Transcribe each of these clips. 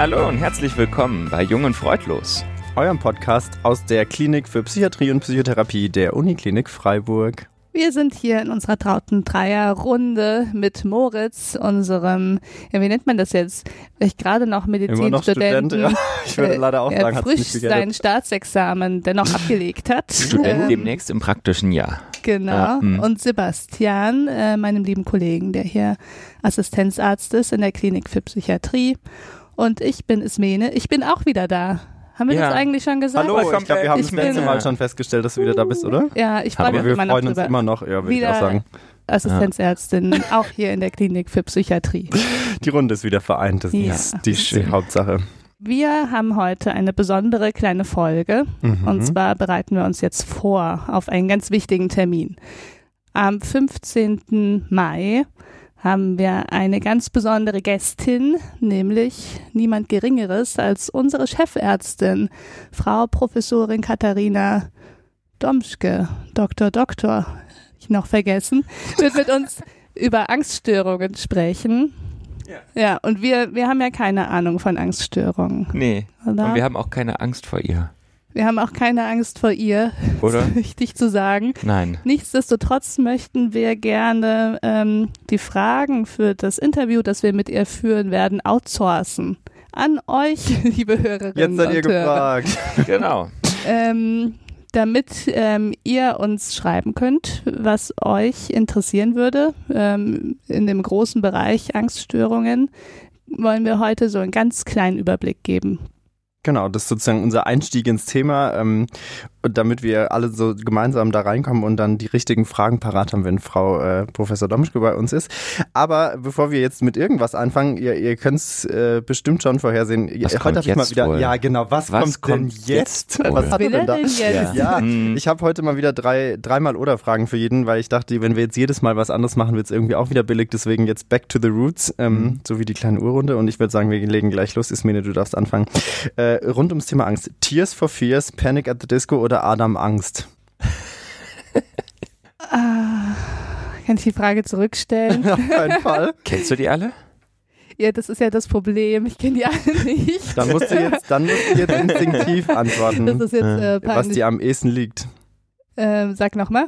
Hallo und herzlich willkommen bei Jung und Freudlos. Eurem Podcast aus der Klinik für Psychiatrie und Psychotherapie der Uniklinik Freiburg. Wir sind hier in unserer trauten Dreierrunde mit Moritz, unserem, ja, wie nennt man das jetzt? Ich gerade noch Medizinstudenten. Ja. Ich würde leider auch äh, sagen, frisch sein Staatsexamen dennoch abgelegt hat. Student Ähm, demnächst im praktischen Jahr. Genau. Ja, hm. und Sebastian, äh, meinem lieben Kollegen, der hier Assistenzarzt ist in der Klinik für Psychiatrie. Und ich bin Ismene. Ich bin auch wieder da. Haben wir Ja. das eigentlich schon gesagt? Hallo, ich glaube, wir haben Ich das letzte Mal schon festgestellt, dass du wieder da bist, oder? Ja, ich freue mich Aber wir immer noch freuen uns drüber. immer noch, ja, würde ich Wieder auch sagen. Assistenzärztin, auch hier in der Klinik für Psychiatrie. Die Runde ist wieder vereint, das Ja. ist die, Schön. Hauptsache. Wir haben heute eine besondere kleine Folge. Mhm. Und zwar bereiten wir uns jetzt vor auf einen ganz wichtigen Termin. Am 15. Mai haben wir eine ganz besondere Gästin, nämlich niemand Geringeres als unsere Chefärztin, Frau Professorin Katharina Domschke, Dr. Doktor, ich noch vergessen, wird mit uns über Angststörungen sprechen. Ja, und wir, wir haben ja keine Ahnung von Angststörungen. Nee. Oder? Und wir haben auch keine Angst vor ihr, Wir haben auch keine Angst vor ihr, oder? richtig zu sagen. Nein. Nichtsdestotrotz möchten wir gerne ähm, die Fragen für das Interview, das wir mit ihr führen werden, outsourcen. An euch, liebe Hörerinnen Jetzt seid ihr Hörer. gefragt. Genau. Ähm, damit ähm, ihr uns schreiben könnt, was euch interessieren würde ähm, in dem großen Bereich Angststörungen, wollen wir heute so einen ganz kleinen Überblick geben. Genau, das ist sozusagen unser Einstieg ins Thema, ähm, damit wir alle so gemeinsam da reinkommen und dann die richtigen Fragen parat haben, wenn Frau äh, Professor Domschke bei uns ist. Aber bevor wir jetzt mit irgendwas anfangen, ihr, ihr könnt es äh, bestimmt schon vorhersehen. Was Heute kommt hab ich mal jetzt wieder, wohl? ja genau, was, Was kommt, kommt denn jetzt? jetzt? Was hat er denn da? denn jetzt? Ja, Hm. ich habe heute mal wieder drei, dreimal oder Fragen für jeden, weil ich dachte, wenn wir jetzt jedes Mal was anderes machen, wird es irgendwie auch wieder billig. Deswegen jetzt back to the roots, ähm, Mhm. so wie die kleine Uhrrunde. Und ich würde sagen, wir legen gleich los. Ismene, du darfst anfangen. Äh, rund ums Thema Angst. Tears for Fears, Panic at the Disco oder Adam Angst? Ah, kann ich die Frage zurückstellen? Auf keinen Fall. Kennst du die alle? ja, das ist ja das Problem. Ich kenne die alle nicht. Dann musst du jetzt, dann musst du jetzt instinktiv Das antworten, ist jetzt äh, was dir am ehesten liegt. Ähm, sag nochmal.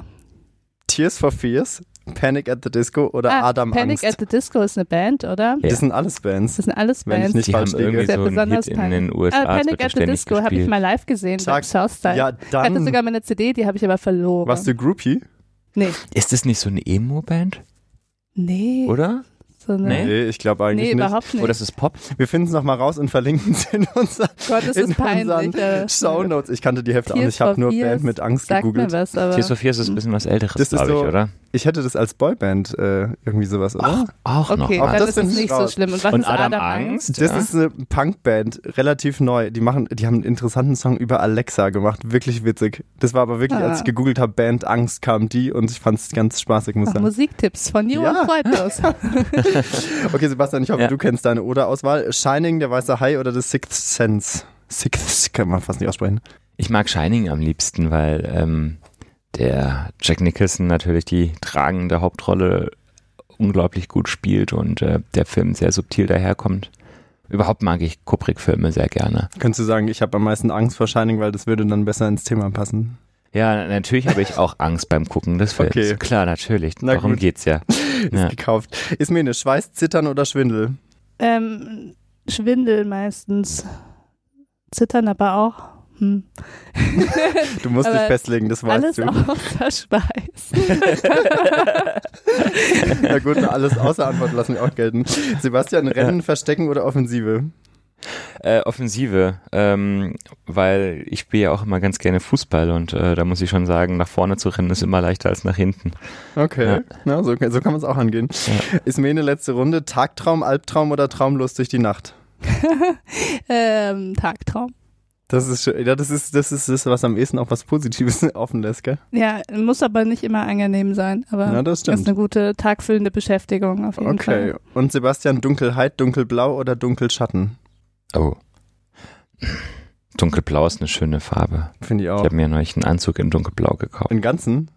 Tears for Fears, Panic at the Disco oder Ah, Adam Panic Angst? at the Disco ist eine Band, oder? Ja. Das sind alles Bands. Das sind alles Wenn ich Bands. nicht Die haben falsch liege. irgendwie Sehr so besonders Hit in den USA. Ah, Panic at the Disco habe ich mal live gesehen Sag- beim Southstyle. Ja, ich hatte dann sogar meine CD, die habe ich aber verloren. warst du Groupie? Nee. Ist das nicht so eine Emo-Band, Nee. oder? So eine, Nee? Nee, ich glaube eigentlich nee nicht. überhaupt nicht. Oder ist es Pop? Wir finden es nochmal raus und verlinken es in, unser, Gott, ist in das peinlich. äh, Show Notes. Ich kannte die Hälfte auch nicht. Ich habe nur Band mit Angst mir gegoogelt. was, aber Tears for Fears ist ein bisschen was Älteres, glaube ich, so- oder? Ich hätte das als Boyband äh, irgendwie sowas, oder? Auch noch okay, Auch mal. dann das ist nicht so raus. schlimm. Und was Und ist Adam, Adam Angst? Das ja? ist eine Punkband, relativ neu. Die machen, die haben einen interessanten Song über Alexa gemacht, wirklich witzig. Das war aber wirklich, Ah. als ich gegoogelt habe, Band Angst kam die und ich fand es ganz spaßig, muss ich Ach, sagen. Musiktipps von Jung Ja. und Freudlos. Okay, Sebastian, ich hoffe, Ja. du kennst deine Oder-Auswahl. Shining, der weiße Hai oder The Sixth Sense? Sixth, kann man fast nicht aussprechen. Ich mag Shining am liebsten, weil ähm, der Jack Nicholson natürlich die tragende Hauptrolle unglaublich gut spielt und äh, der Film sehr subtil daherkommt. Überhaupt mag ich Kubrick-Filme sehr gerne. Könntest du sagen, ich habe am meisten Angst vor Shining, weil das würde dann besser ins Thema passen. Ja, natürlich habe ich auch Angst beim Gucken des Films. Okay. Klar, natürlich. Na Darum gut. geht's ja. Ist ja. gekauft. Ist mir eine Schweiß, Zittern oder Schwindel? ähm, Schwindel meistens. Zittern aber auch. Hm. Du musst dich festlegen, das weißt Alles du. außer Schweiß. Na gut, alles außer Antwort lassen wir auch gelten. Sebastian, Rennen, Verstecken oder Offensive? Äh, Offensive, ähm, weil ich spiele ja auch immer ganz gerne Fußball und äh, da muss ich schon sagen, nach vorne zu rennen ist immer leichter als nach hinten. Okay, Ja. Na, so, so kann man es auch angehen. Ja. Ist mir eine letzte Runde. Tagtraum, Albtraum oder traumlos durch die Nacht? ähm, Tagtraum. Das ist, schön- ja, das ist, das ist das, was am ehesten auch was Positives offen lässt, gell? Ja, muss aber nicht immer angenehm sein. Aber Ja, das stimmt. ist eine gute tagfüllende Beschäftigung auf jeden Okay. Fall. Und Sebastian, Dunkelheit, Dunkelblau oder Dunkelschatten? Oh. Dunkelblau ist eine schöne Farbe. Finde ich Ich auch. habe mir neulich einen Anzug in dunkelblau gekauft. Im Ganzen?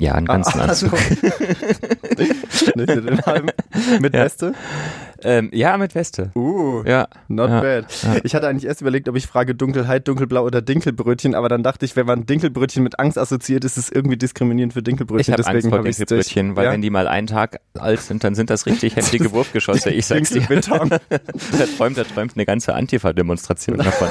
Ja, einen ganzen Ah, also- Anzug. Halben. Mit Ja. Weste? Ähm, ja, mit Weste. Uh, Ja. not ja. bad. Ich hatte eigentlich erst überlegt, ob ich frage Dunkelheit, Dunkelblau oder Dinkelbrötchen, aber dann dachte ich, wenn man Dinkelbrötchen mit Angst assoziiert, ist es irgendwie diskriminierend für Ich Dinkelbrötchen. habe Angst vor Dinkelbrötchen, weil ja? wenn die mal einen Tag alt sind, dann sind das richtig heftige Wurfgeschosse. Ich sag's dir. Da träumt, da träumt eine ganze Antifa-Demonstration davon.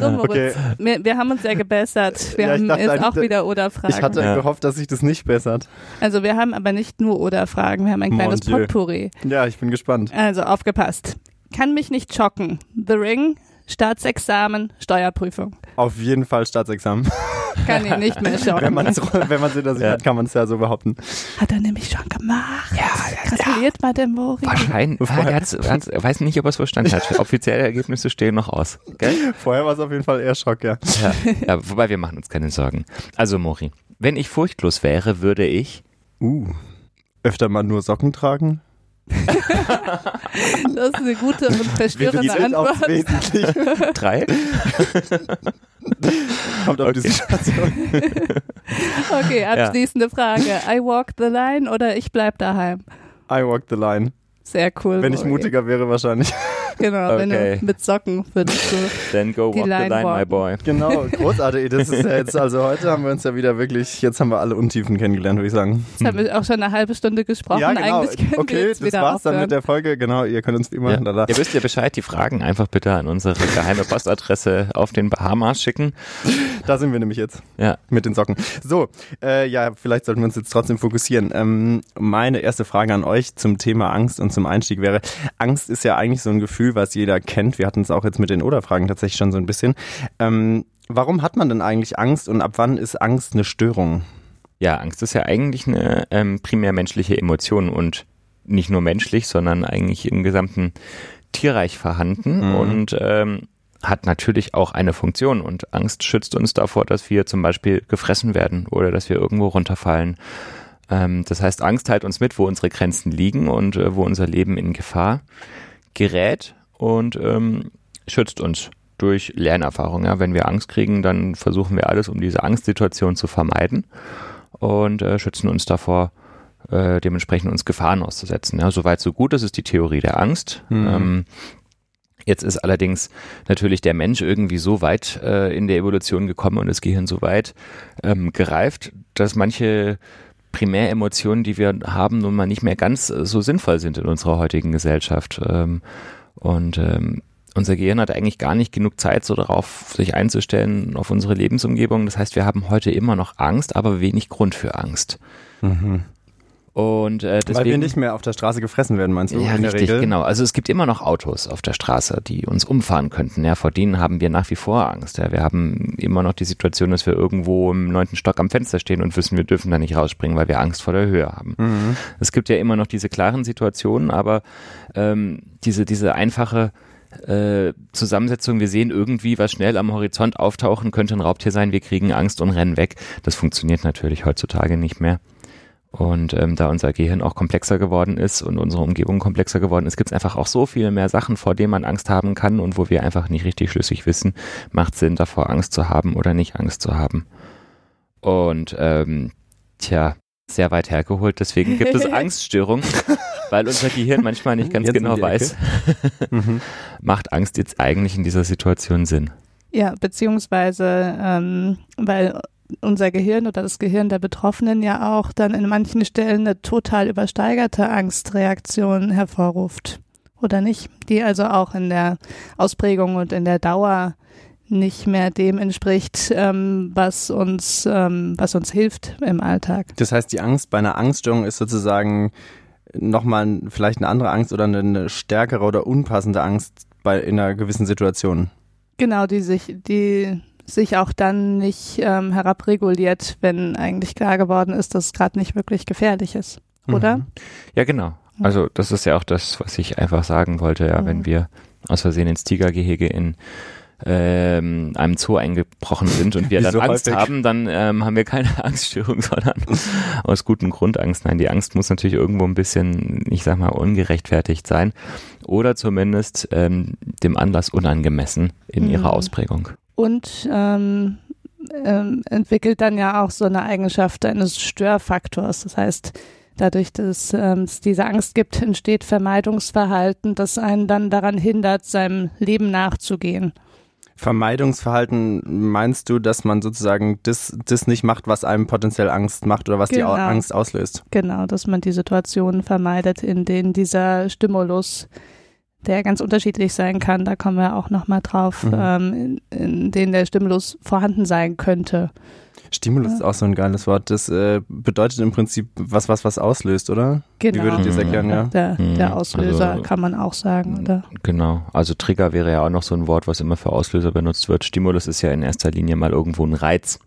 So, Moritz, Okay. wir, wir haben uns ja gebessert. Wir Ja, ich haben dachte jetzt auch wieder Oder-Fragen. Ich hatte Ja. gehofft, dass sich das nicht bessert. Also wir haben aber nicht nur Oder-Fragen, wir haben ein kleines. Potpourri. Ja, ich bin gespannt. Also aufgepasst. Kann mich nicht schocken. The Ring, Staatsexamen, Steuerprüfung. Auf jeden Fall Staatsexamen. Kann ihn nicht mehr wenn schocken. man es wenn man's hinter sich Ja. hat, kann man es ja so behaupten. Hat er nämlich schon gemacht. Ja, Gratuliert mal dem Mori. Wahrscheinlich. Ja, der hat's, er hat's, er weiß nicht, ob er es verstanden hat. Offizielle Ergebnisse stehen noch aus. Gell? Vorher war es auf jeden Fall eher Schock, ja. Ja. ja, wobei wir machen uns keine Sorgen. Also Mori, wenn ich furchtlos wäre, würde ich Uh. Öfter mal nur Socken tragen? Das ist eine gute und verstörende Antwort. Drei. Kommt auf die Okay. Situation. Okay, abschließende Frage. I walk the line oder ich bleib daheim? I walk the line. Sehr cool. Wenn ich Mori. mutiger wäre, wahrscheinlich. Genau, wenn Okay. du mit Socken würdest du. Then go Die walk Line the line, my walken. boy. Genau, großartig. Das ist ja jetzt, also heute haben wir uns ja wieder wirklich, jetzt haben wir alle Untiefen kennengelernt, würde ich sagen. Jetzt haben wir auch schon eine halbe Stunde gesprochen. ja, genau. Eigentlich können wir Okay, jetzt das wieder war's dann aufhören. mit der Folge. Genau, ihr könnt uns immer Ja. da, da. Ihr wisst ja Bescheid, die Fragen einfach bitte an unsere geheime Postadresse auf den Bahamas schicken. da sind wir nämlich jetzt. Ja. Mit den Socken. So, äh, ja, vielleicht sollten wir uns jetzt trotzdem fokussieren. Ähm, meine erste Frage an euch zum Thema Angst und zum Einstieg wäre, Angst ist ja eigentlich so ein Gefühl, was jeder kennt. Wir hatten es auch jetzt mit den Oder-Fragen tatsächlich schon so ein bisschen. Ähm, warum hat man denn eigentlich Angst und ab wann ist Angst eine Störung? Ja, Angst ist ja eigentlich eine ähm, primär menschliche Emotion und nicht nur menschlich, sondern eigentlich im gesamten Tierreich vorhanden Mhm. und ähm, hat natürlich auch eine Funktion und Angst schützt uns davor, dass wir zum Beispiel gefressen werden oder dass wir irgendwo runterfallen. Ähm, das heißt, Angst teilt uns mit, wo unsere Grenzen liegen und äh, wo unser Leben in Gefahr gerät und ähm, schützt uns durch Lernerfahrung. Ja, wenn wir Angst kriegen, dann versuchen wir alles, um diese Angstsituation zu vermeiden und äh, schützen uns davor, äh, dementsprechend uns Gefahren auszusetzen. Ja, soweit so gut, das ist die Theorie der Angst. Mhm. Ähm, jetzt ist allerdings natürlich der Mensch irgendwie so weit äh, in der Evolution gekommen und das Gehirn so weit ähm, gereift, dass manche Primäremotionen, die wir haben, nun mal nicht mehr ganz äh, so sinnvoll sind in unserer heutigen Gesellschaft. Ähm, und ähm, unser Gehirn hat eigentlich gar nicht genug Zeit, so darauf sich einzustellen, auf unsere Lebensumgebung. Das heißt, wir haben heute immer noch Angst, aber wenig Grund für Angst. Und äh, deswegen, Weil wir nicht mehr auf der Straße gefressen werden, meinst du? ja, in der richtig, Regel? genau. Also es gibt immer noch Autos auf der Straße, die uns umfahren könnten. Ja, vor denen haben wir nach wie vor Angst. Ja, wir haben immer noch die Situation, dass wir irgendwo im neunten Stock am Fenster stehen und wissen, wir dürfen da nicht rausspringen, weil wir Angst vor der Höhe haben. Mhm. Es gibt ja immer noch diese klaren Situationen, aber ähm, diese, diese einfache äh, Zusammensetzung, wir sehen irgendwie, was schnell am Horizont auftauchen könnte, ein Raubtier sein, wir kriegen Angst und rennen weg. Das funktioniert natürlich heutzutage nicht mehr. Und ähm, da unser Gehirn auch komplexer geworden ist und unsere Umgebung komplexer geworden ist, gibt es einfach auch so viele mehr Sachen, vor denen man Angst haben kann und wo wir einfach nicht richtig schlüssig wissen, macht Sinn, davor Angst zu haben oder nicht Angst zu haben. Und ähm, tja, sehr weit hergeholt, deswegen gibt es Angststörungen, weil unser Gehirn manchmal nicht ganz Jetzt genau weiß, Mhm. macht Angst jetzt eigentlich in dieser Situation Sinn. Ja, beziehungsweise, ähm, weil unser Gehirn oder das Gehirn der Betroffenen ja auch dann in manchen Stellen eine total übersteigerte Angstreaktion hervorruft. Oder nicht? Die also auch in der Ausprägung und in der Dauer nicht mehr dem entspricht, ähm, was uns, ähm, was uns hilft im Alltag. Das heißt, die Angst bei einer Angststörung ist sozusagen nochmal vielleicht eine andere Angst oder eine stärkere oder unpassende Angst bei, in einer gewissen Situation. Genau, die sich, die sich auch dann nicht ähm, herabreguliert, wenn eigentlich klar geworden ist, dass es gerade nicht wirklich gefährlich ist. Oder? Mhm. Ja, genau. Also das ist ja auch das, was ich einfach sagen wollte, ja, Mhm. wenn wir aus Versehen ins Tigergehege in ähm, einem Zoo eingebrochen sind und wir dann so Angst häufig. haben, dann ähm, haben wir keine Angststörung, sondern aus gutem Grund Angst. Nein, die Angst muss natürlich irgendwo ein bisschen, ich sag mal, ungerechtfertigt sein oder zumindest ähm, dem Anlass unangemessen in Mhm. ihrer Ausprägung. Und ähm, ähm, entwickelt dann ja auch so eine Eigenschaft eines Störfaktors. Das heißt, Dadurch, dass ähm, es diese Angst gibt, entsteht Vermeidungsverhalten, das einen dann daran hindert, seinem Leben nachzugehen. Vermeidungsverhalten meinst du, dass man sozusagen das, das nicht macht, was einem potenziell Angst macht oder was Genau. die Angst auslöst? Genau, dass man die Situationen vermeidet, in denen dieser Stimulus, der ganz unterschiedlich sein kann, da kommen wir auch nochmal drauf, Mhm. ähm, in, in denen der Stimulus vorhanden sein könnte. Stimulus ist auch so ein geiles Wort. Das äh, bedeutet im Prinzip was, was was auslöst, oder? Genau. Wie würdet ihr es erklären, ja? Der, Mhm. der Auslöser Also- kann man auch sagen, oder? Genau. Also Trigger wäre ja auch noch so ein Wort, was immer für Auslöser benutzt wird. Stimulus ist ja in erster Linie mal irgendwo ein Reiz.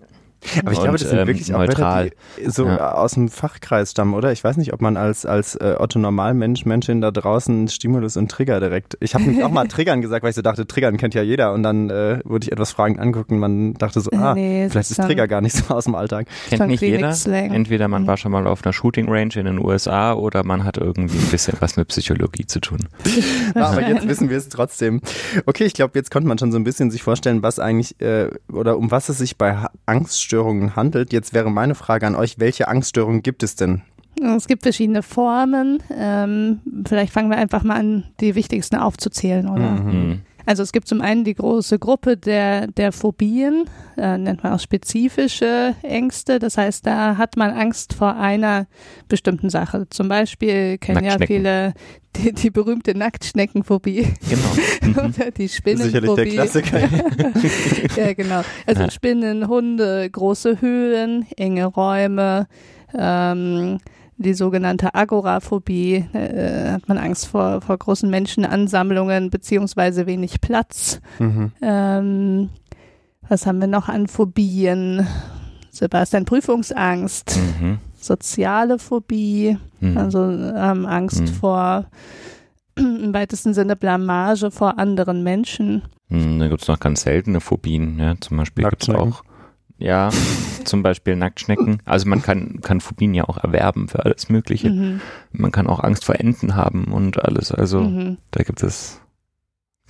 Aber ich glaube, das sind ähm, wirklich auch neutral. Wörter, die so Ja. aus dem Fachkreis stammen, oder? Ich weiß nicht, ob man als, als äh, Otto Normalmensch, Menschin da draußen Stimulus und Trigger direkt. Ich habe nämlich auch mal Triggern gesagt, weil ich so dachte, Triggern kennt ja jeder. Und dann äh, wurde ich etwas fragend angucken. Man dachte so, ah, Nee, vielleicht ist Trigger gar nicht so aus dem Alltag. Kennt nicht jeder. Entweder man war schon mal auf einer Shooting Range in den USA oder man hat irgendwie ein bisschen was mit Psychologie zu tun. Aber jetzt wissen wir es trotzdem. Okay, ich glaube, jetzt konnte man schon so ein bisschen sich vorstellen, was eigentlich äh, oder um was es sich bei Ha- Angststörungen handelt. Jetzt wäre meine Frage an euch, welche Angststörungen gibt es denn? Es gibt verschiedene Formen. Ähm, vielleicht fangen wir einfach mal an, die wichtigsten aufzuzählen, oder? Mhm. Also es gibt zum einen die große Gruppe der, der Phobien, äh, nennt man auch spezifische Ängste. Das heißt, da hat man Angst vor einer bestimmten Sache. Zum Beispiel kennen ja viele die, die berühmte Nacktschneckenphobie Genau. Mhm. oder die Sicherlich der Spinnenphobie. Klassiker. ja, genau. Also Ja. Spinnen, Hunde, große Höhlen, enge Räume, ähm, die sogenannte Agoraphobie, äh, hat man Angst vor, vor großen Menschenansammlungen beziehungsweise wenig Platz. mhm. Ähm, was haben wir noch an Phobien? Sebastian, Prüfungsangst, Mhm. soziale Phobie, Mhm. also ähm, Angst Mhm. vor im weitesten Sinne Blamage vor anderen Menschen. Hm, Da gibt es noch ganz seltene Phobien, ja. Zum Beispiel gibt es auch, ja, zum Beispiel Nacktschnecken. Also man kann, kann Phobien ja auch erwerben für alles Mögliche. Mhm. Man kann auch Angst vor Enten haben und alles. Also Mhm. da gibt es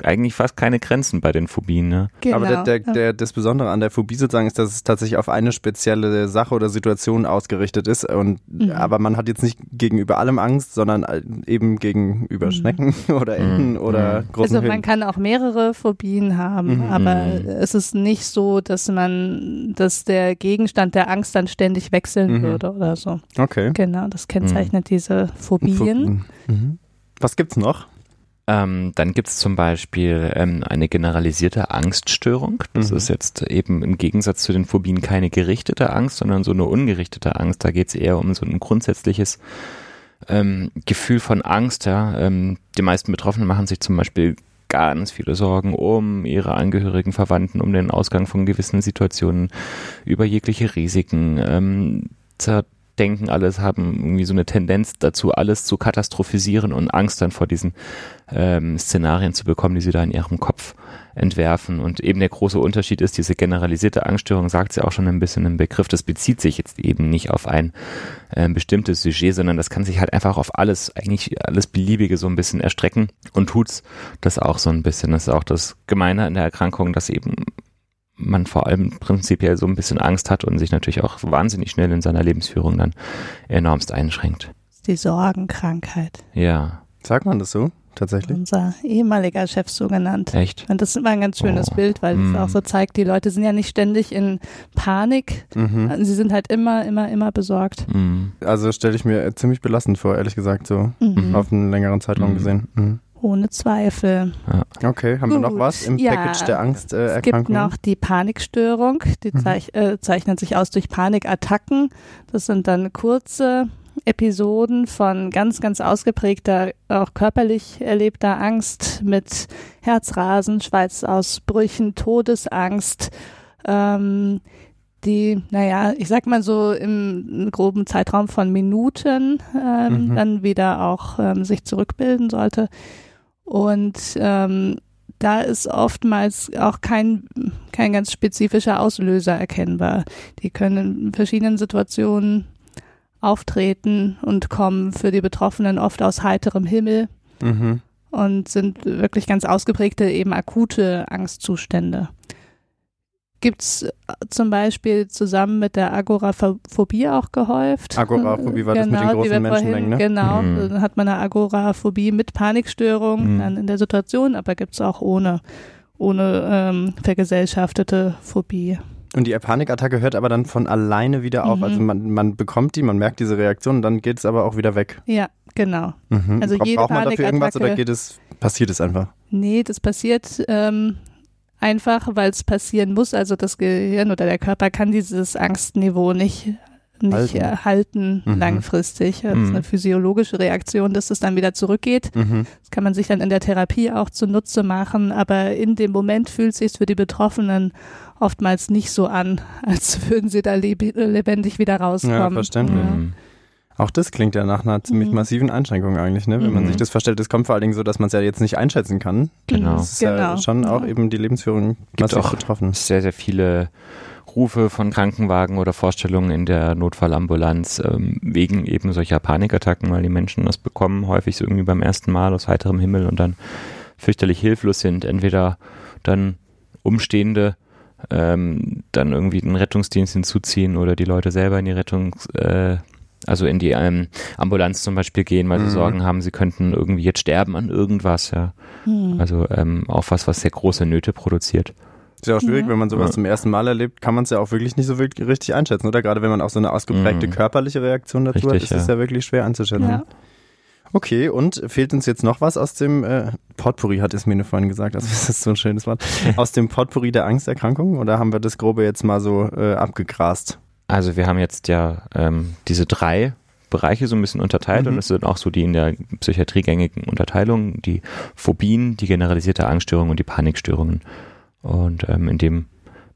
eigentlich fast keine Grenzen bei den Phobien, ne? Genau. Aber der, der, ja. der, das Besondere an der Phobie sozusagen ist, dass es tatsächlich auf eine spezielle Sache oder Situation ausgerichtet ist. Und Mhm. aber man hat jetzt nicht gegenüber allem Angst, sondern eben gegenüber Mhm. Schnecken oder Enten Mhm. oder Mhm. großen also man Höhlen. kann auch mehrere Phobien haben, Mhm. aber Mhm. es ist nicht so, dass man, dass der Gegenstand der Angst dann ständig wechseln Mhm. würde oder so. Okay. Genau, das kennzeichnet diese Phobien. Mhm. Was gibt's noch? Ähm, dann gibt es zum Beispiel ähm, eine generalisierte Angststörung. Das Mhm. ist jetzt eben im Gegensatz zu den Phobien keine gerichtete Angst, sondern so eine ungerichtete Angst. Da geht es eher um so ein grundsätzliches ähm, Gefühl von Angst. Ja. Ähm, die meisten Betroffenen machen sich zum Beispiel ganz viele Sorgen um ihre Angehörigen, Verwandten, um den Ausgang von gewissen Situationen, über jegliche Risiken. Ähm, zerdenken alles, haben irgendwie so eine Tendenz dazu, alles zu katastrophisieren und Angst dann vor diesen ähm, Szenarien zu bekommen, die sie da in ihrem Kopf entwerfen. Und eben der große Unterschied ist, diese generalisierte Angststörung sagt sie auch schon ein bisschen im Begriff, das bezieht sich jetzt eben nicht auf ein äh, bestimmtes Sujet, sondern das kann sich halt einfach auf alles, eigentlich alles Beliebige so ein bisschen erstrecken und tut's das auch so ein bisschen. Das ist auch das Gemeine an der Erkrankung, dass eben man vor allem prinzipiell so ein bisschen Angst hat und sich natürlich auch wahnsinnig schnell in seiner Lebensführung dann enormst einschränkt. Die Sorgenkrankheit. Ja, Sagt man das so? Tatsächlich? Unser ehemaliger Chef so genannt. echt. Und das ist immer ein ganz schönes Oh. Bild, weil es Mm. auch so zeigt, die Leute sind ja nicht ständig in Panik. Mhm. Sie sind halt immer, immer, immer besorgt. Mhm. Also stelle ich mir ziemlich belastend vor, ehrlich gesagt, so Mhm. auf einen längeren Zeitraum Mhm. gesehen. Mhm. Ohne Zweifel. Okay, haben wir noch Gut, was im ja. Package der Es gibt noch die Panikstörung, die Mhm. zeich äh, zeichnet sich aus durch Panikattacken. Das sind dann kurze Episoden von ganz, ganz ausgeprägter, auch körperlich erlebter Angst mit Herzrasen, Schweißausbrüchen, Todesangst, ähm, die, naja, ich sag mal so im groben Zeitraum von Minuten ähm, Mhm. dann wieder auch ähm, sich zurückbilden sollte. Und ähm, da ist oftmals auch kein, kein ganz spezifischer Auslöser erkennbar. Die können in verschiedenen Situationen auftreten und kommen für die Betroffenen oft aus heiterem Himmel Mhm. und sind wirklich ganz ausgeprägte, eben akute Angstzustände. Gibt es äh, zum Beispiel zusammen mit der Agoraphobie auch gehäuft. Agoraphobie war genau, das mit den großen Menschenmengen, ne? Genau, Mhm. dann hat man eine Agoraphobie mit Panikstörung Mhm. dann in der Situation, aber gibt es auch ohne, ohne ähm, vergesellschaftete Phobie. Und die Panikattacke hört aber dann von alleine wieder auf. Mhm. Also man, man bekommt die, man merkt diese Reaktion und dann geht es aber auch wieder weg. Ja, genau. Mhm. Also Bra- jede Braucht man dafür irgendwas oder geht es, passiert es einfach? Nee, das passiert ähm, einfach, weil es passieren muss. Also das Gehirn oder der Körper kann dieses Angstniveau nicht, nicht Halten. halten, Mhm. langfristig. Das ist Mhm. eine physiologische Reaktion, dass es dann wieder zurückgeht. Mhm. Das kann man sich dann in der Therapie auch zunutze machen, aber in dem Moment fühlt es sich für die Betroffenen oftmals nicht so an, als würden sie da leb lebendig wieder rauskommen. Ja, verständlich. Ja. Mhm. Auch das klingt ja nach einer ziemlich Mhm. massiven Einschränkung eigentlich, ne? Wenn man Mhm. sich das vorstellt. Es kommt vor allen Dingen so, dass man es ja jetzt nicht einschätzen kann. Genau. Das ist ja Genau. schon auch Ja. eben die Lebensführung Gibt massiv auch betroffen. sehr, sehr viele Rufe von Krankenwagen oder Vorstellungen in der Notfallambulanz ähm, wegen eben solcher Panikattacken, weil die Menschen das bekommen, häufig so irgendwie beim ersten Mal aus heiterem Himmel und dann fürchterlich hilflos sind. Entweder dann Umstehende ähm, dann irgendwie den Rettungsdienst hinzuziehen oder die Leute selber in die Rettungs, äh, also in die ähm, Ambulanz zum Beispiel gehen, weil Mhm. sie Sorgen haben, sie könnten irgendwie jetzt sterben an irgendwas, ja. Hm. Also ähm, auch was, was sehr große Nöte produziert. Ist ja auch schwierig, Ja. wenn man sowas Ja. zum ersten Mal erlebt, kann man es ja auch wirklich nicht so wirklich richtig einschätzen, oder? Gerade wenn man auch so eine ausgeprägte Mhm. körperliche Reaktion dazu hat, Richtig, ist es ja. ja wirklich schwer einzuschätzen. Ja. Okay, und fehlt uns jetzt noch was aus dem äh, Potpourri, hat es mir vorhin gesagt, also das ist so ein schönes Wort, aus dem Potpourri der Angsterkrankungen oder haben wir das Grobe jetzt mal so äh, abgegrast? Also wir haben jetzt ja ähm, diese drei Bereiche so ein bisschen unterteilt Mhm. und es sind auch so die in der Psychiatrie gängigen Unterteilungen, die Phobien, die generalisierte Angststörung und die Panikstörungen. Und ähm, in dem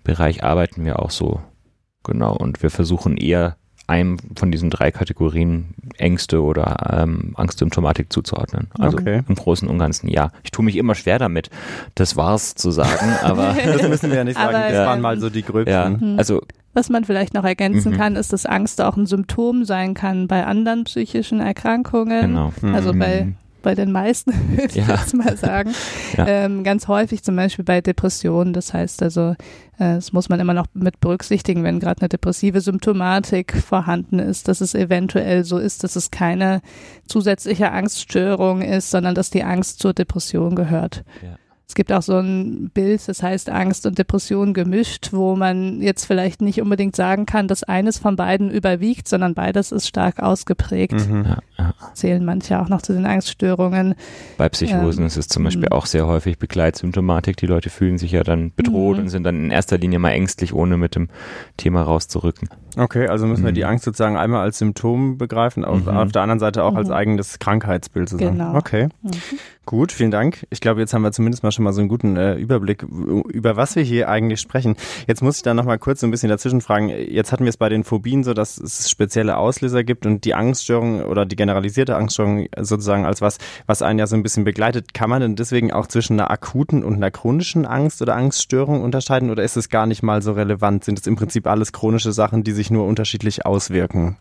Bereich arbeiten wir auch so genau und wir versuchen eher einem von diesen drei Kategorien Ängste oder ähm, Angstsymptomatik zuzuordnen. Also Okay. im Großen und Ganzen ja. Ich tue mich immer schwer damit, das war's zu sagen, aber Das müssen wir ja nicht sagen, Aber, das waren ähm, mal so die gröbsten. ja, Mhm. also Was man vielleicht noch ergänzen Mhm. kann, ist, dass Angst auch ein Symptom sein kann bei anderen psychischen Erkrankungen. genau. Also Mhm. bei, bei den meisten, würde ich Ja. jetzt mal sagen. Ja. Ähm, ganz häufig zum Beispiel bei Depressionen. Das heißt also, äh, das muss man immer noch mit berücksichtigen, wenn gerade eine depressive Symptomatik vorhanden ist, dass es eventuell so ist, dass es keine zusätzliche Angststörung ist, sondern dass die Angst zur Depression gehört. Ja. Es gibt auch so ein Bild, das heißt Angst und Depression gemischt, wo man jetzt vielleicht nicht unbedingt sagen kann, dass eines von beiden überwiegt, sondern beides ist stark ausgeprägt. Mhm. Ja, ja. Zählen manche auch noch zu den Angststörungen. Bei Psychosen Ähm, ist es zum Beispiel mhm. auch sehr häufig Begleitsymptomatik. Die Leute fühlen sich ja dann bedroht Mhm. und sind dann in erster Linie mal ängstlich, ohne mit dem Thema rauszurücken. Okay, also müssen wir Mhm. die Angst sozusagen einmal als Symptom begreifen, auf, Mhm. auf der anderen Seite auch als Mhm. eigenes Krankheitsbild sozusagen. Genau. Okay, Mhm. gut, vielen Dank. Ich glaube, jetzt haben wir zumindest mal schon mal so einen guten äh, Überblick, über was wir hier eigentlich sprechen. Jetzt muss ich da noch mal kurz so ein bisschen dazwischen fragen. Jetzt hatten wir es bei den Phobien so, dass es spezielle Auslöser gibt und die Angststörung oder die generalisierte Angststörung sozusagen als was, was einen ja so ein bisschen begleitet. Kann man denn deswegen auch zwischen einer akuten und einer chronischen Angst oder Angststörung unterscheiden oder ist es gar nicht mal so relevant? Sind es im Prinzip alles chronische Sachen, die sich nur unterschiedlich auswirken?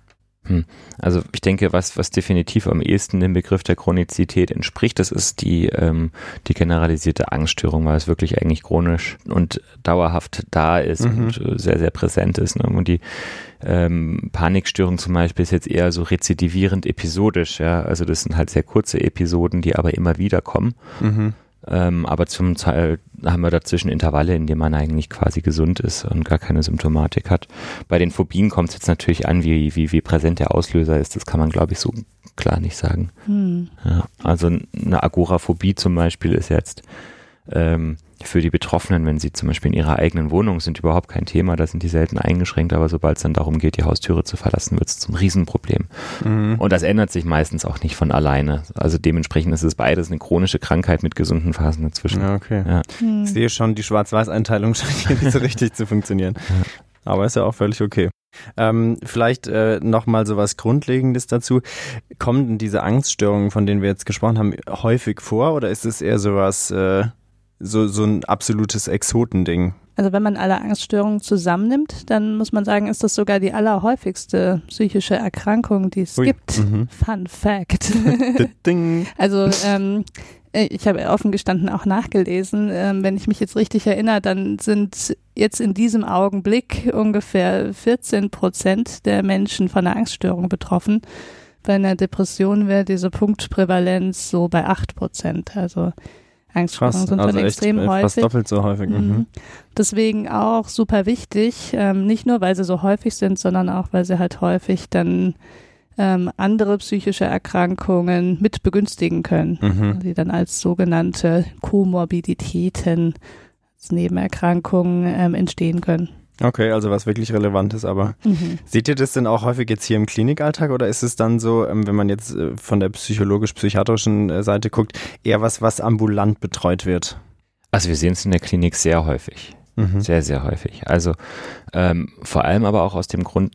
Also ich denke, was, was definitiv am ehesten dem Begriff der Chronizität entspricht, das ist die, ähm, die generalisierte Angststörung, weil es wirklich eigentlich chronisch und dauerhaft da ist Mhm. und äh, sehr, sehr präsent ist. Ne? Und die ähm, Panikstörung zum Beispiel ist jetzt eher so rezidivierend episodisch, ja. Also das sind halt sehr kurze Episoden, die aber immer wieder kommen. Mhm. Ähm, aber zum Teil haben wir dazwischen Intervalle, in denen man eigentlich quasi gesund ist und gar keine Symptomatik hat. Bei den Phobien kommt es jetzt natürlich an, wie, wie, wie präsent der Auslöser ist. Das kann man, glaube ich, so klar nicht sagen. Hm. Ja, also eine Agoraphobie zum Beispiel ist jetzt ähm, für die Betroffenen, wenn sie zum Beispiel in ihrer eigenen Wohnung sind, überhaupt kein Thema. Da sind die selten eingeschränkt, aber sobald es dann darum geht, die Haustüre zu verlassen, wird es zum Riesenproblem. Mhm. Und das ändert sich meistens auch nicht von alleine. Also dementsprechend ist es beides eine chronische Krankheit mit gesunden Phasen dazwischen. Ja, okay. Ja. Hm. Ich sehe schon, die Schwarz-Weiß-Einteilung scheint hier nicht so richtig zu funktionieren. Aber ist ja auch völlig okay. Ähm, vielleicht äh, nochmal so was Grundlegendes dazu. Kommen denn diese Angststörungen, von denen wir jetzt gesprochen haben, häufig vor oder ist es eher sowas, äh, so, so ein absolutes Exotending? Also wenn man alle Angststörungen zusammennimmt, dann muss man sagen, ist das sogar die allerhäufigste psychische Erkrankung, die es Ui. gibt. Mhm. Fun Fact. Also ähm, ich habe offen gestanden auch nachgelesen. Ähm, wenn ich mich jetzt richtig erinnere, dann sind jetzt in diesem Augenblick ungefähr 14 Prozent der Menschen von einer Angststörung betroffen. Bei einer Depression wäre diese Punktprävalenz so bei 8 Prozent. Also Angststörungen sind also schon echt extrem äh, häufig. fast doppelt so häufig. Mhm. Mhm. Deswegen auch super wichtig, ähm, nicht nur weil sie so häufig sind, sondern auch weil sie halt häufig dann ähm, andere psychische Erkrankungen mit begünstigen können, Mhm. die dann als sogenannte Komorbiditäten, als Nebenerkrankungen ähm, entstehen können. Okay, also was wirklich relevant ist, aber Mhm. seht ihr das denn auch häufig jetzt hier im Klinikalltag oder ist es dann so, ähm, wenn man jetzt äh, von der psychologisch-psychiatrischen äh, Seite guckt, eher was, was ambulant betreut wird? Also wir sehen es in der Klinik sehr häufig. Mhm. Sehr, sehr häufig. Also ähm, vor allem aber auch aus dem Grund,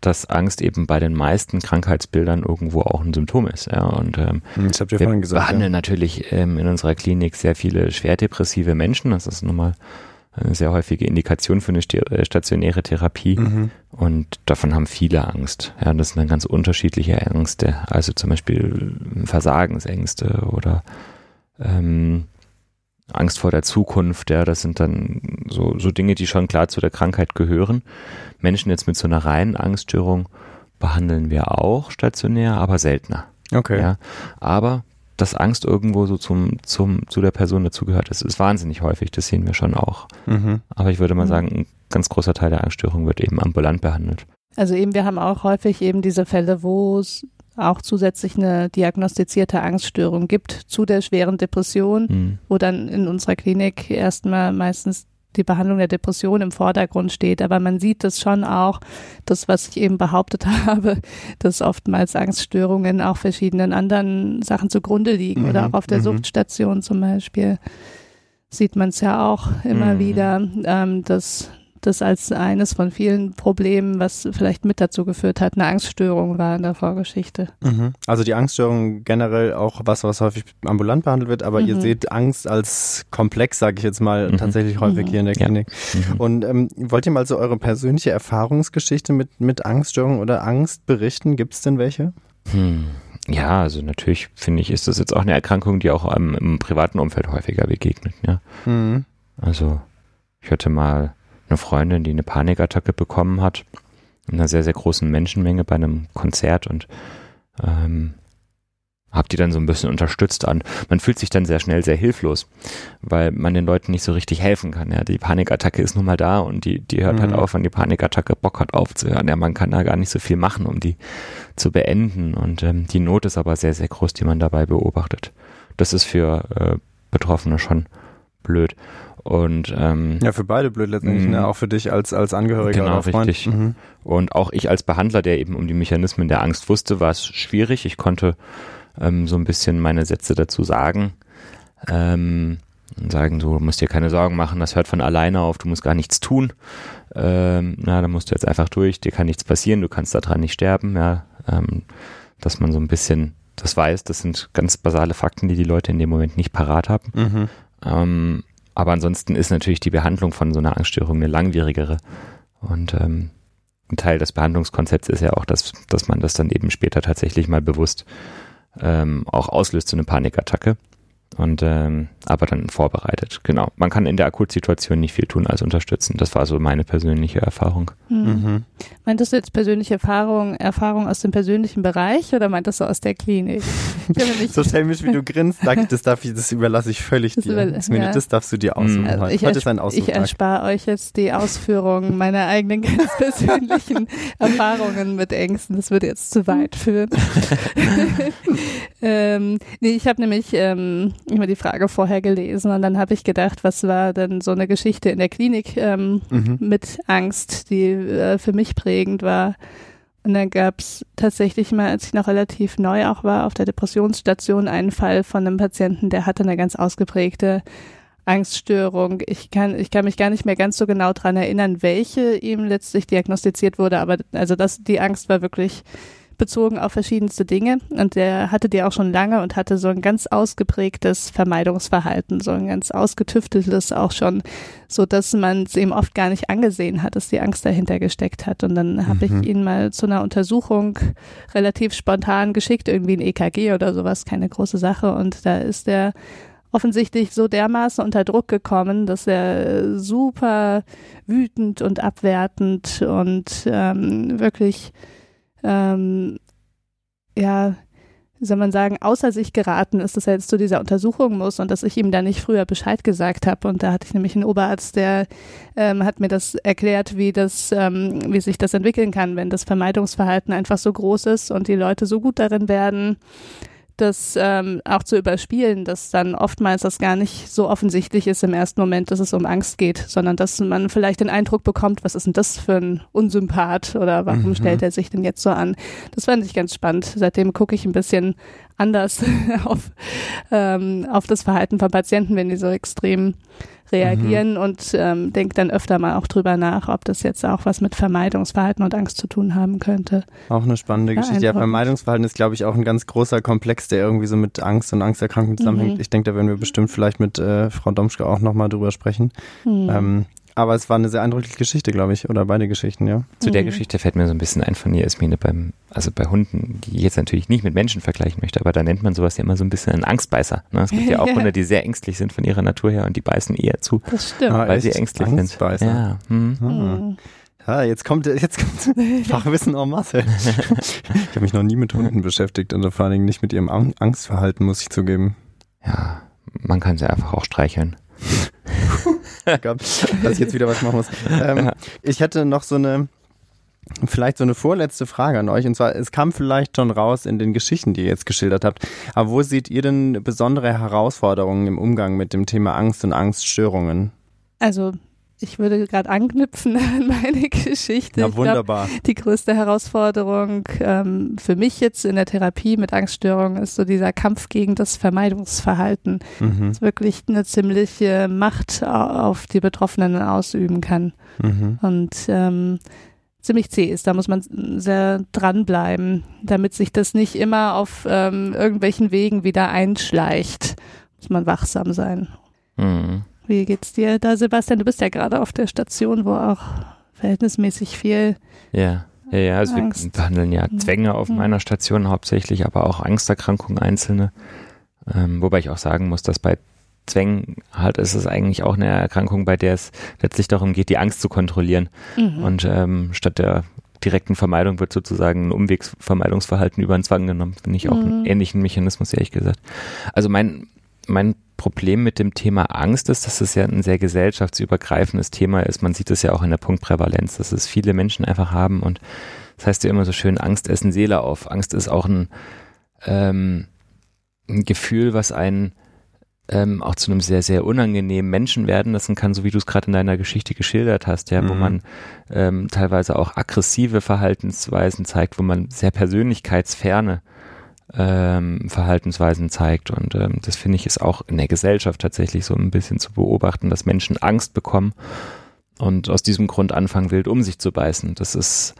dass Angst eben bei den meisten Krankheitsbildern irgendwo auch ein Symptom ist. Ja, und ähm, Das habt ihr wir vorhin gesagt. behandeln natürlich ähm, in unserer Klinik sehr viele schwerdepressive Menschen. Das ist nun mal eine sehr häufige Indikation für eine äh, stationäre Therapie. Mhm. Und davon haben viele Angst. Ja, das sind dann ganz unterschiedliche Ängste. Also zum Beispiel Versagensängste oder ähm, Angst vor der Zukunft. Ja, das sind dann so, so Dinge, die schon klar zu der Krankheit gehören. Menschen jetzt mit so einer reinen Angststörung behandeln wir auch stationär, aber seltener. Okay. Ja, aber dass Angst irgendwo so zum, zum, zu der Person dazugehört, das ist wahnsinnig häufig. Das sehen wir schon auch. Mhm. Aber ich würde mal Mhm. sagen, ein ganz großer Teil der Angststörung wird eben ambulant behandelt. Also eben, wir haben auch häufig eben diese Fälle, wo es auch zusätzlich eine diagnostizierte Angststörung gibt zu der schweren Depression. Mhm. wo dann in unserer Klinik erstmal meistens die Behandlung der Depression im Vordergrund steht. Aber man sieht das schon auch, das, was ich eben behauptet habe, dass oftmals Angststörungen auch verschiedenen anderen Sachen zugrunde liegen Mhm, oder auch auf der mhm. Suchtstation zum Beispiel sieht man es ja auch immer Mhm. wieder, ähm, dass das als eines von vielen Problemen, was vielleicht mit dazu geführt hat, eine Angststörung war in der Vorgeschichte. Mhm. Also die Angststörung generell auch was, was häufig ambulant behandelt wird, aber ihr Mhm. seht Angst als Komplex, sage ich jetzt mal, Mhm. tatsächlich häufig Mhm. hier in der Ja. Klinik. Mhm. Und ähm, wollt ihr mal so eure persönliche Erfahrungsgeschichte mit, mit Angststörung oder Angst berichten? Gibt es denn welche? Hm. Ja, also natürlich finde ich, ist das jetzt auch eine Erkrankung, die auch ähm, im privaten Umfeld häufiger begegnet. Ja? Mhm. Also ich hatte mal eine Freundin, die eine Panikattacke bekommen hat, in einer sehr, sehr großen Menschenmenge bei einem Konzert und ähm, hab die dann so ein bisschen unterstützt an. Man fühlt sich dann sehr schnell sehr hilflos, weil man den Leuten nicht so richtig helfen kann. Ja, die Panikattacke ist nun mal da und die, die hört halt Mhm. auf, wenn die Panikattacke Bock hat aufzuhören. Ja, man kann da gar nicht so viel machen, um die zu beenden und ähm, die Not ist aber sehr, sehr groß, die man dabei beobachtet. Das ist für äh, Betroffene schon blöd. Und ähm, Ja, für beide blöd letztendlich, Mhm. ne? auch für dich als, als Angehöriger Genau, oder Freund. richtig. Mhm. Und auch ich als Behandler, der eben um die Mechanismen der Angst wusste, war es schwierig. Ich konnte ähm, so ein bisschen meine Sätze dazu sagen. Ähm, und sagen, so, du musst dir keine Sorgen machen, das hört von alleine auf, du musst gar nichts tun. Ähm, na, da musst du jetzt einfach durch, dir kann nichts passieren, du kannst daran nicht sterben. Ja, ähm, dass man so ein bisschen das weiß, das sind ganz basale Fakten, die die Leute in dem Moment nicht parat haben. Mhm. Ähm, aber ansonsten ist natürlich die Behandlung von so einer Angststörung eine langwierigere. Und ähm, ein Teil des Behandlungskonzepts ist ja auch, dass, dass man das dann eben später tatsächlich mal bewusst ähm, auch auslöst, so eine Panikattacke. Und ähm, aber dann vorbereitet. Genau. Man kann in der Akutsituation nicht viel tun als unterstützen. Das war so meine persönliche Erfahrung. Hm. Mhm. Meintest du jetzt persönliche Erfahrung, Erfahrung aus dem persönlichen Bereich oder meintest du aus der Klinik? So schelmisch wie du grinst, sag ich, das, darf ich, das überlasse ich völlig Das dir. über- Das, ja. das darfst du dir aussuchen. Mhm. Also heute. ich, heute ist ein erspare, ich erspare euch jetzt die Ausführung meiner eigenen ganz persönlichen Erfahrungen mit Ängsten. Das würde jetzt zu weit führen. ähm, nee, ich habe nämlich ähm, immer die Frage vorher gelesen und dann habe ich gedacht, was war denn so eine Geschichte in der Klinik ähm, Mhm. mit Angst, die äh, für mich prägend war. Und dann gab es tatsächlich mal, als ich noch relativ neu auch war, auf der Depressionsstation einen Fall von einem Patienten, der hatte eine ganz ausgeprägte Angststörung. Ich kann, ich kann mich gar nicht mehr ganz so genau dran erinnern, welche ihm letztlich diagnostiziert wurde, aber also das, die Angst war wirklich bezogen auf verschiedenste Dinge. Und der hatte die auch schon lange und hatte so ein ganz ausgeprägtes Vermeidungsverhalten, so ein ganz ausgetüfteltes auch schon, so dass man es ihm oft gar nicht angesehen hat, dass die Angst dahinter gesteckt hat. Und dann habe Mhm. ich ihn mal zu einer Untersuchung relativ spontan geschickt, irgendwie ein EKG oder sowas, keine große Sache. Und da ist er offensichtlich so dermaßen unter Druck gekommen, dass er super wütend und abwertend und ähm, wirklich ähm, ja wie soll man sagen, außer sich geraten ist, dass er jetzt zu dieser Untersuchung muss und dass ich ihm da nicht früher Bescheid gesagt habe. Und da hatte ich nämlich einen Oberarzt, der ähm, hat mir das erklärt, wie das, ähm, wie sich das entwickeln kann, wenn das Vermeidungsverhalten einfach so groß ist und die Leute so gut darin werden, das ähm, auch zu überspielen, dass dann oftmals das gar nicht so offensichtlich ist im ersten Moment, dass es um Angst geht, sondern dass man vielleicht den Eindruck bekommt, was ist denn das für ein Unsympath oder warum mhm. stellt er sich denn jetzt so an? Das fand ich ganz spannend. Seitdem gucke ich ein bisschen anders auf, ähm, auf das Verhalten von Patienten, wenn die so extrem reagieren mhm. und ähm, denke dann öfter mal auch drüber nach, ob das jetzt auch was mit Vermeidungsverhalten und Angst zu tun haben könnte. Auch eine spannende ja, Geschichte. Ja, Vermeidungsverhalten ist, glaube ich, auch ein ganz großer Komplex, der irgendwie so mit Angst und Angsterkrankungen zusammenhängt. Mhm. Ich denke, da werden wir bestimmt vielleicht mit äh, Frau Domschke auch nochmal drüber sprechen. Mhm. Ähm, aber es war eine sehr eindrückliche Geschichte, glaube ich, oder beide Geschichten, ja. Zu der mhm. Geschichte fällt mir so ein bisschen ein von Jasmine beim, also bei Hunden, die ich jetzt natürlich nicht mit Menschen vergleichen möchte, aber da nennt man sowas ja immer so ein bisschen einen Angstbeißer. Ne? Es gibt ja auch Hunde, die sehr ängstlich sind von ihrer Natur her und die beißen eher zu, das stimmt. weil ah, sie ängstlich Angstbeißer. sind. Ja. Hm. Mhm. Ah, jetzt kommt, jetzt kommt Fachwissen en masse. ich habe mich noch nie mit Hunden beschäftigt und vor allen Dingen nicht mit ihrem Angstverhalten, muss ich zugeben. Ja, man kann sie einfach auch streicheln. Gott, dass ich jetzt wieder was machen muss. Ähm, ich hätte noch so eine, vielleicht so eine vorletzte Frage an euch. Und zwar, es kam vielleicht schon raus in den Geschichten, die ihr jetzt geschildert habt. Aber wo seht ihr denn besondere Herausforderungen im Umgang mit dem Thema Angst und Angststörungen? Also ich würde gerade anknüpfen an meine Geschichte. Ja, wunderbar. Glaub, die größte Herausforderung ähm, für mich jetzt in der Therapie mit Angststörungen ist so dieser Kampf gegen das Vermeidungsverhalten. Mhm. Das wirklich eine ziemliche Macht auf die Betroffenen ausüben kann. Mhm. Und ähm, ziemlich zäh ist. Da muss man sehr dranbleiben, damit sich das nicht immer auf ähm, irgendwelchen Wegen wieder einschleicht. Muss man wachsam sein. Mhm. Wie geht's dir da, Sebastian? Du bist ja gerade auf der Station, wo auch verhältnismäßig viel. Ja, ja, ja. Also Angst. wir behandeln ja mhm. Zwänge auf mhm. meiner Station hauptsächlich, aber auch Angsterkrankungen einzelne. Ähm, wobei ich auch sagen muss, dass bei Zwängen halt ist es eigentlich auch eine Erkrankung, bei der es letztlich darum geht, die Angst zu kontrollieren. Mhm. Und ähm, statt der direkten Vermeidung wird sozusagen ein Umwegsvermeidungsverhalten über einen Zwang genommen. Finde ich auch mhm. einen ähnlichen Mechanismus, ehrlich gesagt. Also mein, mein Problem mit dem Thema Angst ist, dass es ja ein sehr gesellschaftsübergreifendes Thema ist. Man sieht es ja auch in der Punktprävalenz, dass es viele Menschen einfach haben und das heißt ja immer so schön, Angst essen Seele auf. Angst ist auch ein, ähm, ein Gefühl, was einen ähm, auch zu einem sehr, sehr unangenehmen Menschen werden lassen kann, so wie du es gerade in deiner Geschichte geschildert hast, ja, mhm. wo man ähm, teilweise auch aggressive Verhaltensweisen zeigt, wo man sehr persönlichkeitsferne ähm, Verhaltensweisen zeigt. Und ähm, das finde ich ist auch in der Gesellschaft tatsächlich so ein bisschen zu beobachten, dass Menschen Angst bekommen und aus diesem Grund anfangen, wild um sich zu beißen. Das ist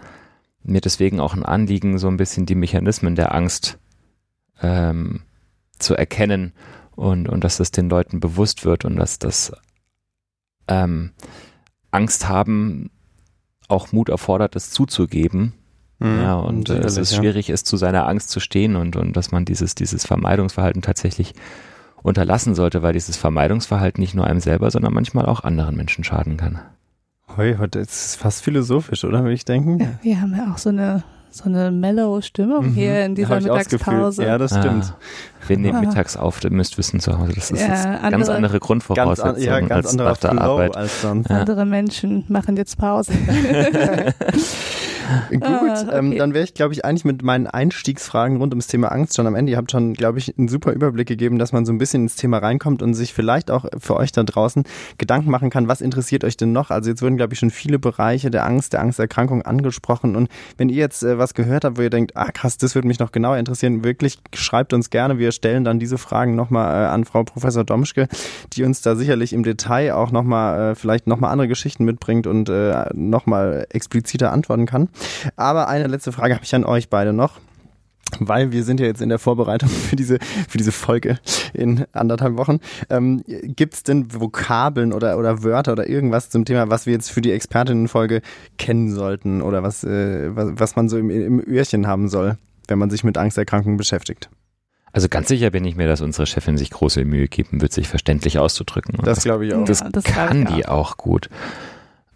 mir deswegen auch ein Anliegen, so ein bisschen die Mechanismen der Angst ähm, zu erkennen und, und dass das den Leuten bewusst wird und dass das ähm, Angst haben auch Mut erfordert, es zuzugeben Mhm, ja, und äh, es ist schwierig ist, zu seiner Angst zu stehen und, und dass man dieses, dieses Vermeidungsverhalten tatsächlich unterlassen sollte, weil dieses Vermeidungsverhalten nicht nur einem selber, sondern manchmal auch anderen Menschen schaden kann. Heu, heute ist es fast philosophisch, oder würde ich denken? Ja, wir haben ja auch so eine so eine mellow Stimmung mhm. hier in dieser Mittagspause. Ja, das stimmt. Ah, wir nehmen ah. mittags auf, ihr müsst wissen zu Hause, das ist ja, andere, ganz andere Grundvoraussetzungen ganz an, ja, ganz als auf der Arbeit. Als sonst. Ja. Andere Menschen machen jetzt Pause. Gut, ah, ähm, okay. ähm, dann wäre ich, glaube ich, eigentlich mit meinen Einstiegsfragen rund ums Thema Angst schon am Ende. Ihr habt schon, glaube ich, einen super Überblick gegeben, dass man so ein bisschen ins Thema reinkommt und sich vielleicht auch für euch da draußen Gedanken machen kann, was interessiert euch denn noch? Also jetzt wurden, glaube ich, schon viele Bereiche der Angst, der Angsterkrankung angesprochen. Und wenn ihr jetzt äh, was gehört habt, wo ihr denkt, ah krass, das würde mich noch genauer interessieren, wirklich schreibt uns gerne. Wir stellen dann diese Fragen nochmal äh, an Frau Professor Domschke, die uns da sicherlich im Detail auch nochmal, äh, vielleicht nochmal andere Geschichten mitbringt und äh, nochmal expliziter antworten kann. Aber eine letzte Frage habe ich an euch beide noch weil wir sind ja jetzt in der Vorbereitung für diese, für diese Folge in anderthalb Wochen. Ähm, Gibt es denn Vokabeln oder, oder Wörter oder irgendwas zum Thema, was wir jetzt für die Expertinnenfolge kennen sollten oder was, äh, was, was man so im, im Öhrchen haben soll, wenn man sich mit Angsterkrankungen beschäftigt? Also ganz sicher bin ich mir, dass unsere Chefin sich große Mühe geben wird, sich verständlich auszudrücken. Und Das glaube ich auch. das, Ja, das kann ich die auch gut.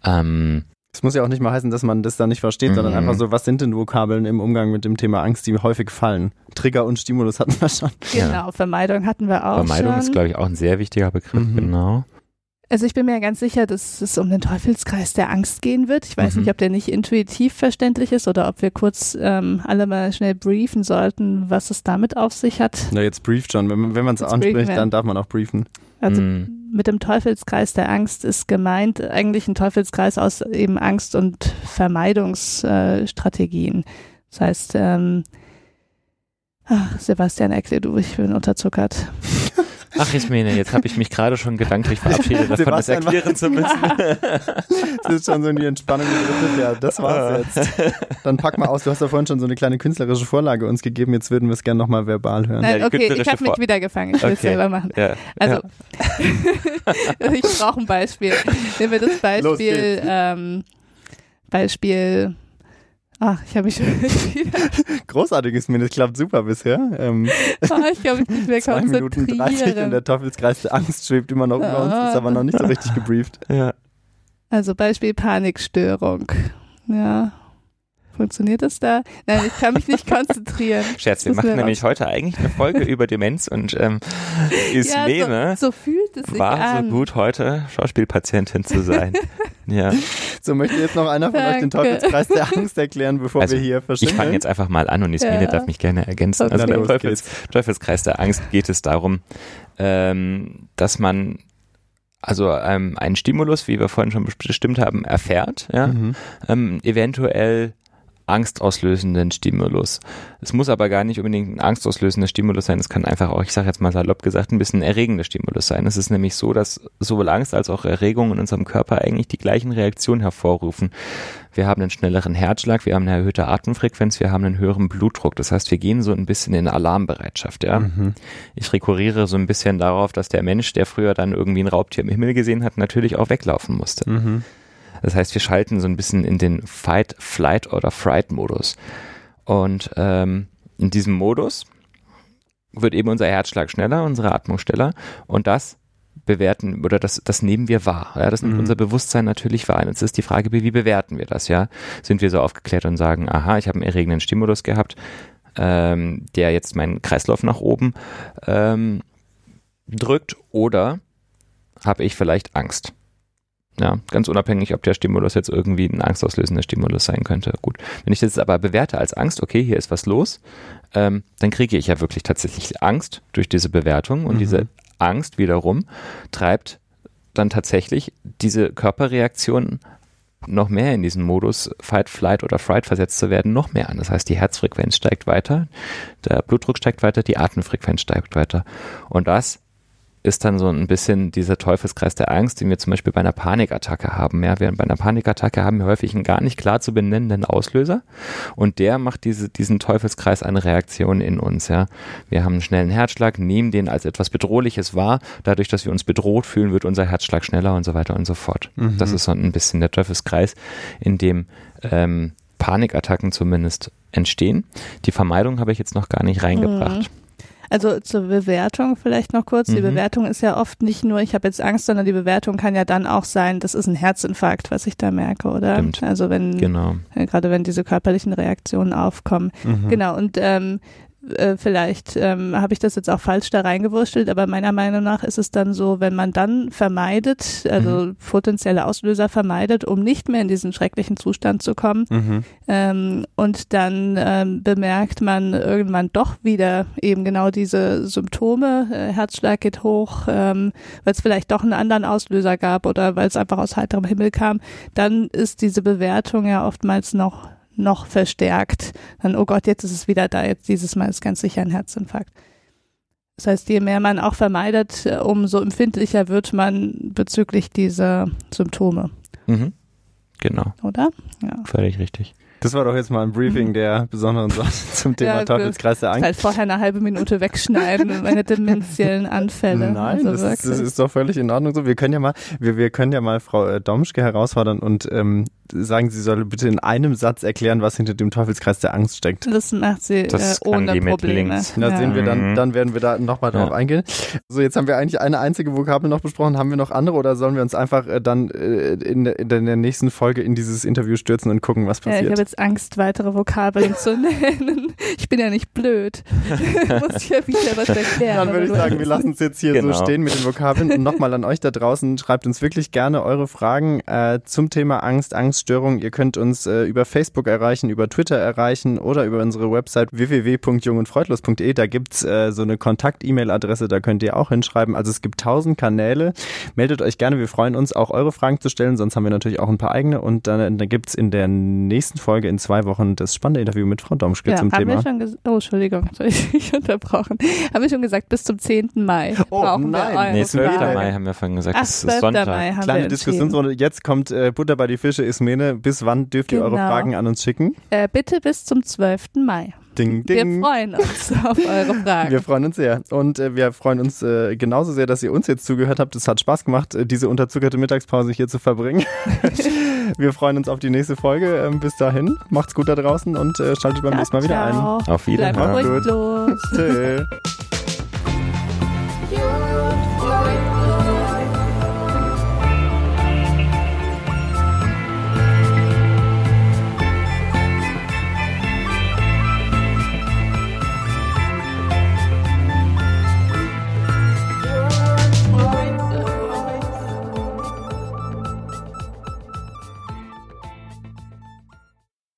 Ähm, Es muss ja auch nicht mal heißen, dass man das da nicht versteht, sondern Mhm. einfach so, was sind denn Vokabeln im Umgang mit dem Thema Angst, die häufig fallen? Trigger und Stimulus hatten wir schon. Genau, Vermeidung hatten wir auch Vermeidung schon. ist, glaube ich, auch ein sehr wichtiger Begriff, Mhm. genau. Also ich bin mir ganz sicher, dass es um den Teufelskreis der Angst gehen wird. Ich weiß Mhm. nicht, ob der nicht intuitiv verständlich ist oder ob wir kurz ähm, alle mal schnell briefen sollten, was es damit auf sich hat. Na, jetzt brieft schon. Wenn, man- wenn man es anspricht, dann darf man auch briefen. Also Mhm. Mit dem Teufelskreis der Angst ist gemeint eigentlich ein Teufelskreis aus eben Angst- und Vermeidungsstrategien. Das heißt, ähm, ach, Sebastian, erklär du, ich bin unterzuckert. Ach, Ismene, jetzt habe ich mich gerade schon gedanklich verabschiedet davon, das Sebastian erklären zu müssen. Das ist schon so in die Entspannung gedrückt. Ja, das war's jetzt. Dann pack mal aus. Du hast ja vorhin schon so eine kleine künstlerische Vorlage uns gegeben. Jetzt würden wir es gerne nochmal verbal hören. Nein, okay, ich habe mich wieder gefangen. Ich will es Okay. selber machen. Ja, Also, ja. ich brauche ein Beispiel. Nehmen wir das Los Beispiel, geht's. ähm, Beispiel, ach, ich habe mich schon wieder, Großartiges mir, das klappt super bisher. Ähm, oh, ich kann mich nicht mehr zwei Minuten 30 und der Teufelskreis der Angst schwebt immer noch über uns, ist aber noch nicht so richtig gebrieft. ja. Also Beispiel Panikstörung. Ja. Funktioniert das da? Nein, ich kann mich nicht konzentrieren. Scherz, wir machen nämlich heute eigentlich eine Folge über Demenz und ähm, Ismene ja, so, so fühlt es sich war an. so gut heute Schauspielpatientin zu sein. ja, So, möchte jetzt noch einer von euch den Danke. Teufelskreis der Angst erklären, bevor Also, wir hier ich verschimmeln? fange jetzt einfach mal an und Ismene Ja. darf mich gerne ergänzen. Also Okay. beim Los Teufels, Teufelskreis der Angst geht es darum, ähm, dass man also ähm, einen Stimulus, wie wir vorhin schon bestimmt haben, erfährt, ja, Mhm. ähm, eventuell angstauslösenden Stimulus. Es muss aber gar nicht unbedingt ein angstauslösender Stimulus sein. Es kann einfach auch, ich sage jetzt mal salopp gesagt, ein bisschen erregender Stimulus sein. Es ist nämlich so, dass sowohl Angst als auch Erregung in unserem Körper eigentlich die gleichen Reaktionen hervorrufen. Wir haben einen schnelleren Herzschlag, wir haben eine erhöhte Atemfrequenz, wir haben einen höheren Blutdruck. Das heißt, wir gehen so ein bisschen in Alarmbereitschaft. Ja? Mhm. Ich rekurriere so ein bisschen darauf, dass der Mensch, der früher dann irgendwie ein Raubtier im Himmel gesehen hat, natürlich auch weglaufen musste. Mhm. Das heißt, wir schalten so ein bisschen in den Fight, Flight oder Fright-Modus. Und ähm, in diesem Modus wird eben unser Herzschlag schneller, unsere Atmung schneller und das bewerten oder das, das nehmen wir wahr. Ja, das nimmt Mhm. unser Bewusstsein natürlich wahr. Jetzt ist die Frage, wie bewerten wir das? Ja, sind wir so aufgeklärt und sagen, aha, ich habe einen erregenden Stimulus gehabt, ähm, der jetzt meinen Kreislauf nach oben ähm, drückt, oder habe ich vielleicht Angst? Ja, ganz unabhängig, ob der Stimulus jetzt irgendwie ein angstauslösender Stimulus sein könnte. Gut. Wenn ich das aber bewerte als Angst, okay, hier ist was los, ähm, dann kriege ich ja wirklich tatsächlich Angst durch diese Bewertung und Mhm. diese Angst wiederum treibt dann tatsächlich diese Körperreaktion noch mehr in diesen Modus Fight, Flight oder Fright versetzt zu werden, noch mehr an. Das heißt, die Herzfrequenz steigt weiter, der Blutdruck steigt weiter, die Atemfrequenz steigt weiter. Und das ist dann so ein bisschen dieser Teufelskreis der Angst, den wir zum Beispiel bei einer Panikattacke haben. Ja, während bei einer Panikattacke haben wir häufig einen gar nicht klar zu benennenden Auslöser und der macht diese, diesen Teufelskreis an Reaktionen in uns. Ja, wir haben einen schnellen Herzschlag, nehmen den als etwas Bedrohliches wahr. Dadurch, dass wir uns bedroht fühlen, wird unser Herzschlag schneller und so weiter und so fort. Mhm. Das ist so ein bisschen der Teufelskreis, in dem ähm, Panikattacken zumindest entstehen. Die Vermeidung habe ich jetzt noch gar nicht reingebracht. Also zur Bewertung vielleicht noch kurz. Die Mhm. Bewertung ist ja oft nicht nur, ich habe jetzt Angst, sondern die Bewertung kann ja dann auch sein, das ist ein Herzinfarkt, was ich da merke, oder? Stimmt. Also wenn, Genau. äh, gerade wenn diese körperlichen Reaktionen aufkommen. Mhm. Genau, und ähm, äh, vielleicht ähm, habe ich das jetzt auch falsch da reingewurschtelt, aber meiner Meinung nach ist es dann so, wenn man dann vermeidet, also potenzielle Auslöser vermeidet, um nicht mehr in diesen schrecklichen Zustand zu kommen, Mhm. ähm, und dann ähm, bemerkt man irgendwann doch wieder eben genau diese Symptome, äh, Herzschlag geht hoch, ähm, weil es vielleicht doch einen anderen Auslöser gab oder weil es einfach aus heiterem Himmel kam, dann ist diese Bewertung ja oftmals noch noch verstärkt. Dann, oh Gott, jetzt ist es wieder da, jetzt dieses Mal ist ganz sicher ein Herzinfarkt. Das heißt, je mehr man auch vermeidet, äh, umso empfindlicher wird man bezüglich dieser Symptome, Mhm. Genau, oder? Ja. völlig richtig. Das war doch jetzt mal ein Briefing der besonderen Sorte zum Thema Ja, Teufelskreis der Angst. halt vorher eine halbe Minute wegschneiden, meine dementiellen Anfälle. Nein, also das, ist, das ist doch völlig in Ordnung so. Wir können ja mal, wir, wir können ja mal Frau äh, Domschke herausfordern und ähm, sagen, sie soll bitte in einem Satz erklären, was hinter dem Teufelskreis der Angst steckt. Das macht sie Das äh, ohne Probleme. Da Ja. sehen wir dann, Mhm. dann werden wir da nochmal drauf Ja. eingehen. So, jetzt haben wir eigentlich eine einzige Vokabel noch besprochen. Haben wir noch andere oder sollen wir uns einfach äh, dann äh, in, der- in der nächsten Folge in dieses Interview stürzen und gucken, was Ja, ich passiert? habe jetzt Angst, weitere Vokabeln zu nennen. Ich bin ja nicht blöd. Muss ja wieder was erklären. Dann würde ich sagen, wir lassen es jetzt hier Genau. so stehen mit den Vokabeln. Und nochmal an euch da draußen, schreibt uns wirklich gerne eure Fragen äh, zum Thema Angst, Angststörung. Ihr könnt uns äh, über Facebook erreichen, über Twitter erreichen oder über unsere Website www.jungundfreudlos.de. Da gibt's äh, so eine Kontakt-E-Mail-Adresse, da könnt ihr auch hinschreiben. Also es gibt tausend Kanäle. Meldet euch gerne, wir freuen uns auch eure Fragen zu stellen, sonst haben wir natürlich auch ein paar eigene. Und dann, dann gibt's in der nächsten Folge in zwei Wochen das spannende Interview mit Frau Domschke ja, zum haben Thema. wir schon gesagt, oh, Entschuldigung, soll ich dich unterbrochen. Haben wir schon gesagt, bis zum 10. Mai Oh, brauchen nein. wir eure Nee, 12. Fragen. Mai haben wir vorhin gesagt. Ach, das 12. ist Sonntag. Mai haben Kleine. Diskussionsrunde. Jetzt kommt äh, Butter bei die Fische, Ismene. Bis wann dürft ihr eure Genau. Fragen an uns schicken? Äh, bitte bis zum 12. Mai. Ding, Wir ding. freuen uns auf eure Fragen. Wir freuen uns sehr. Und äh, wir freuen uns äh, genauso sehr, dass ihr uns jetzt zugehört habt. Es hat Spaß gemacht, äh, diese unterzuckerte Mittagspause hier zu verbringen. wir freuen uns auf die nächste Folge. Ähm, bis dahin, macht's gut da draußen und äh, schaltet beim Ja, nächsten Mal wieder ein. ciao. Auf Bleibt Wiederhören.